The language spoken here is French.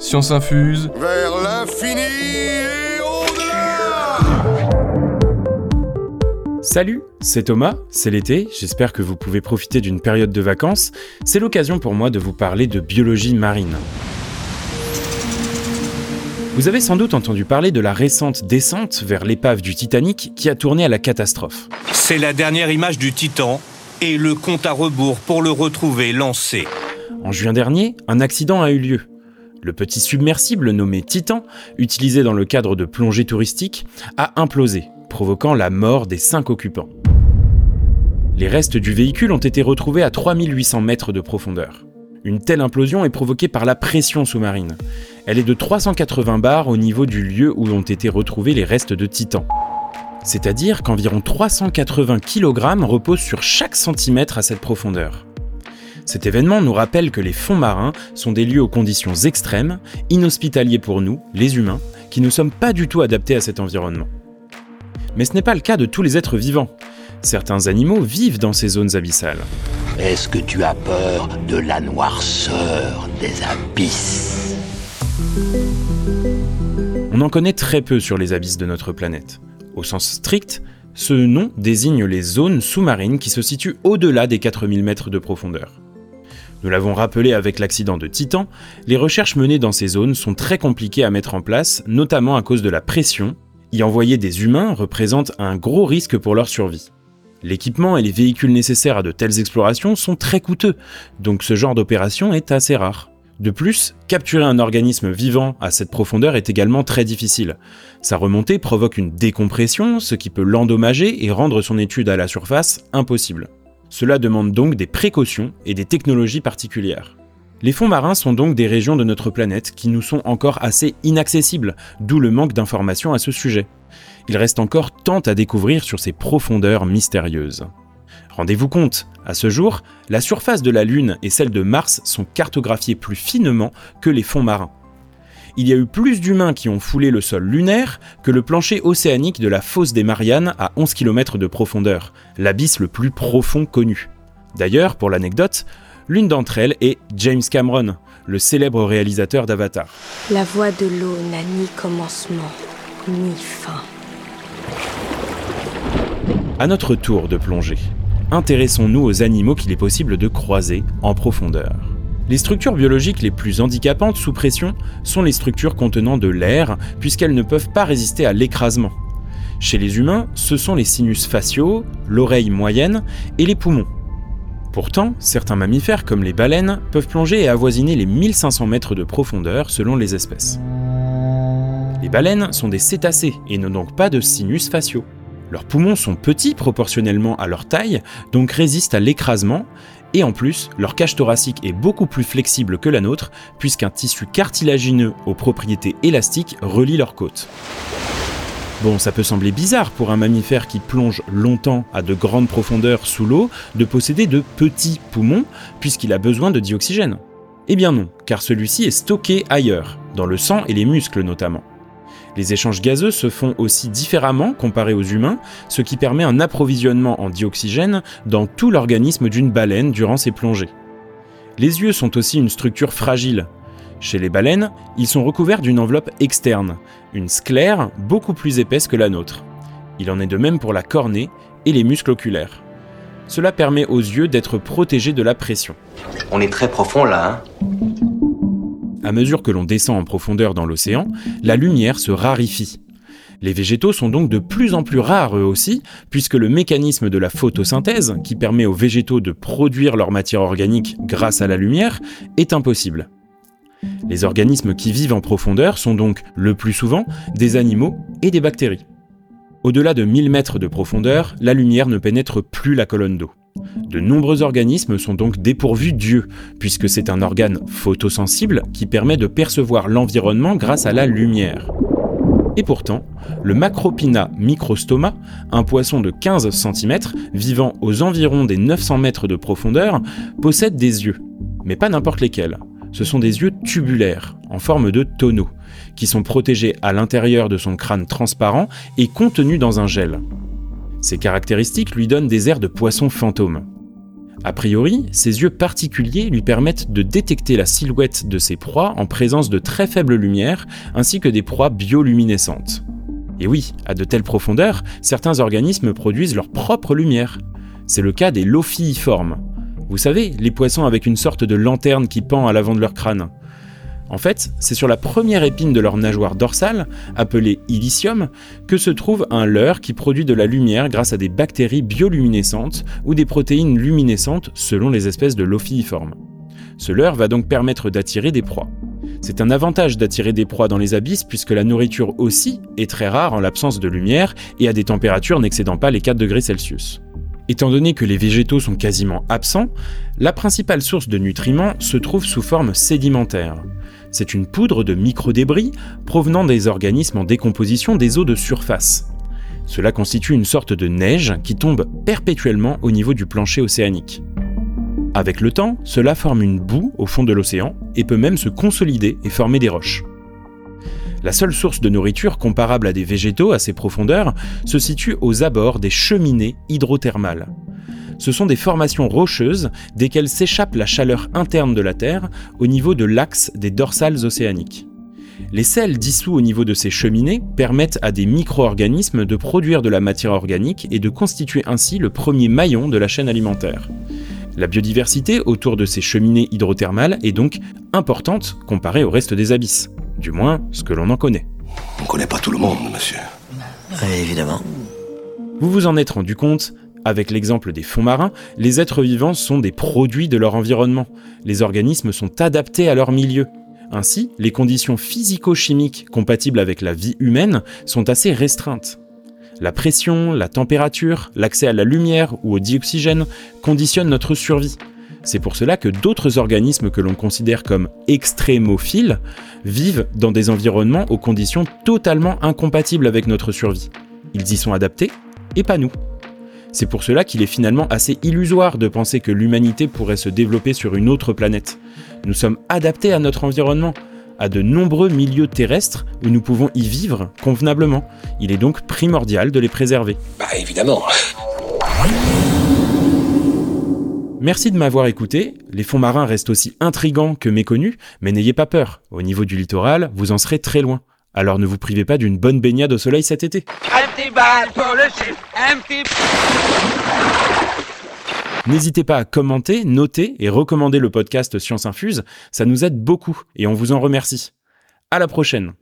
Science infuse. Vers l'infini et au-delà Salut, c'est Thomas, c'est l'été, j'espère que vous pouvez profiter d'une période de vacances. C'est l'occasion pour moi de vous parler de biologie marine. Vous avez sans doute entendu parler de la récente descente vers l'épave du Titanic qui a tourné à la catastrophe. C'est la dernière image du Titan et le compte à rebours pour le retrouver lancé. En juin dernier, un accident a eu lieu. Le petit submersible nommé Titan, utilisé dans le cadre de plongée touristique, a implosé, provoquant la mort des cinq occupants. Les restes du véhicule ont été retrouvés à 3800 mètres de profondeur. Une telle implosion est provoquée par la pression sous-marine. Elle est de 380 bars au niveau du lieu où ont été retrouvés les restes de Titan. C'est-à-dire qu'environ 380 kg reposent sur chaque centimètre à cette profondeur. Cet événement nous rappelle que les fonds marins sont des lieux aux conditions extrêmes, inhospitaliers pour nous, les humains, qui ne sommes pas du tout adaptés à cet environnement. Mais ce n'est pas le cas de tous les êtres vivants. Certains animaux vivent dans ces zones abyssales. Est-ce que tu as peur de la noirceur des abysses? On en connaît très peu sur les abysses de notre planète. Au sens strict, ce nom désigne les zones sous-marines qui se situent au-delà des 4000 mètres de profondeur. Nous l'avons rappelé avec l'accident de Titan, les recherches menées dans ces zones sont très compliquées à mettre en place, notamment à cause de la pression. Y envoyer des humains représente un gros risque pour leur survie. L'équipement et les véhicules nécessaires à de telles explorations sont très coûteux, donc ce genre d'opération est assez rare. De plus, capturer un organisme vivant à cette profondeur est également très difficile. Sa remontée provoque une décompression, ce qui peut l'endommager et rendre son étude à la surface impossible. Cela demande donc des précautions et des technologies particulières. Les fonds marins sont donc des régions de notre planète qui nous sont encore assez inaccessibles, d'où le manque d'informations à ce sujet. Il reste encore tant à découvrir sur ces profondeurs mystérieuses. Rendez-vous compte, à ce jour, la surface de la Lune et celle de Mars sont cartographiées plus finement que les fonds marins. Il y a eu plus d'humains qui ont foulé le sol lunaire que le plancher océanique de la fosse des Mariannes à 11 km de profondeur, l'abysse le plus profond connu. D'ailleurs, pour l'anecdote, l'une d'entre elles est James Cameron, le célèbre réalisateur d'Avatar. La voie de l'eau n'a ni commencement, ni fin. À notre tour de plongée, intéressons-nous aux animaux qu'il est possible de croiser en profondeur. Les structures biologiques les plus handicapantes sous pression sont les structures contenant de l'air, puisqu'elles ne peuvent pas résister à l'écrasement. Chez les humains, ce sont les sinus faciaux, l'oreille moyenne et les poumons. Pourtant, certains mammifères comme les baleines peuvent plonger et avoisiner les 1500 mètres de profondeur selon les espèces. Les baleines sont des cétacés et n'ont donc pas de sinus faciaux. Leurs poumons sont petits proportionnellement à leur taille, donc résistent à l'écrasement, et en plus, leur cage thoracique est beaucoup plus flexible que la nôtre, puisqu'un tissu cartilagineux aux propriétés élastiques relie leurs côtes. Bon, ça peut sembler bizarre pour un mammifère qui plonge longtemps à de grandes profondeurs sous l'eau de posséder de petits poumons, puisqu'il a besoin de dioxygène. Eh bien non, car celui-ci est stocké ailleurs, dans le sang et les muscles notamment. Les échanges gazeux se font aussi différemment comparés aux humains, ce qui permet un approvisionnement en dioxygène dans tout l'organisme d'une baleine durant ses plongées. Les yeux sont aussi une structure fragile. Chez les baleines, ils sont recouverts d'une enveloppe externe, une sclère beaucoup plus épaisse que la nôtre. Il en est de même pour la cornée et les muscles oculaires. Cela permet aux yeux d'être protégés de la pression. On est très profond là, hein à mesure que l'on descend en profondeur dans l'océan, la lumière se raréfie. Les végétaux sont donc de plus en plus rares eux aussi, puisque le mécanisme de la photosynthèse, qui permet aux végétaux de produire leur matière organique grâce à la lumière, est impossible. Les organismes qui vivent en profondeur sont donc, le plus souvent, des animaux et des bactéries. Au-delà de 1000 mètres de profondeur, la lumière ne pénètre plus la colonne d'eau. De nombreux organismes sont donc dépourvus d'yeux, puisque c'est un organe photosensible qui permet de percevoir l'environnement grâce à la lumière. Et pourtant, le Macropina microstoma, un poisson de 15 cm vivant aux environs des 900 mètres de profondeur, possède des yeux, mais pas n'importe lesquels. Ce sont des yeux tubulaires, en forme de tonneau, qui sont protégés à l'intérieur de son crâne transparent et contenus dans un gel. Ces caractéristiques lui donnent des airs de poisson fantôme. A priori, ces yeux particuliers lui permettent de détecter la silhouette de ses proies en présence de très faible lumière, ainsi que des proies bioluminescentes. Et oui, à de telles profondeurs, certains organismes produisent leur propre lumière. C'est le cas des lophiiformes. Vous savez, les poissons avec une sorte de lanterne qui pend à l'avant de leur crâne. En fait, c'est sur la première épine de leur nageoire dorsale, appelée ilicium, que se trouve un leurre qui produit de la lumière grâce à des bactéries bioluminescentes ou des protéines luminescentes selon les espèces de lophiiformes. Ce leurre va donc permettre d'attirer des proies. C'est un avantage d'attirer des proies dans les abysses puisque la nourriture aussi est très rare en l'absence de lumière et à des températures n'excédant pas les 4 degrés Celsius. Étant donné que les végétaux sont quasiment absents, la principale source de nutriments se trouve sous forme sédimentaire. C'est une poudre de microdébris provenant des organismes en décomposition des eaux de surface. Cela constitue une sorte de neige qui tombe perpétuellement au niveau du plancher océanique. Avec le temps, cela forme une boue au fond de l'océan et peut même se consolider et former des roches. La seule source de nourriture comparable à des végétaux à ces profondeurs se situe aux abords des cheminées hydrothermales. Ce sont des formations rocheuses desquelles s'échappe la chaleur interne de la Terre au niveau de l'axe des dorsales océaniques. Les sels dissous au niveau de ces cheminées permettent à des micro-organismes de produire de la matière organique et de constituer ainsi le premier maillon de la chaîne alimentaire. La biodiversité autour de ces cheminées hydrothermales est donc importante comparée au reste des abysses, du moins ce que l'on en connaît. On connaît pas tout le monde, monsieur. évidemment. Vous vous en êtes rendu compte, avec l'exemple des fonds marins, les êtres vivants sont des produits de leur environnement. Les organismes sont adaptés à leur milieu. Ainsi, les conditions physico-chimiques compatibles avec la vie humaine sont assez restreintes. La pression, la température, l'accès à la lumière ou au dioxygène conditionnent notre survie. C'est pour cela que d'autres organismes que l'on considère comme extrémophiles vivent dans des environnements aux conditions totalement incompatibles avec notre survie. Ils y sont adaptés et pas nous. C'est pour cela qu'il est finalement assez illusoire de penser que l'humanité pourrait se développer sur une autre planète. Nous sommes adaptés à notre environnement, à de nombreux milieux terrestres où nous pouvons y vivre convenablement. Il est donc primordial de les préserver. Bah évidemment. Merci de m'avoir écouté. Les fonds marins restent aussi intrigants que méconnus, mais n'ayez pas peur. Au niveau du littoral, vous en serez très loin. Alors ne vous privez pas d'une bonne baignade au soleil cet été. N'hésitez pas à commenter, noter et recommander le podcast Science Infuse, ça nous aide beaucoup et on vous en remercie. À la prochaine.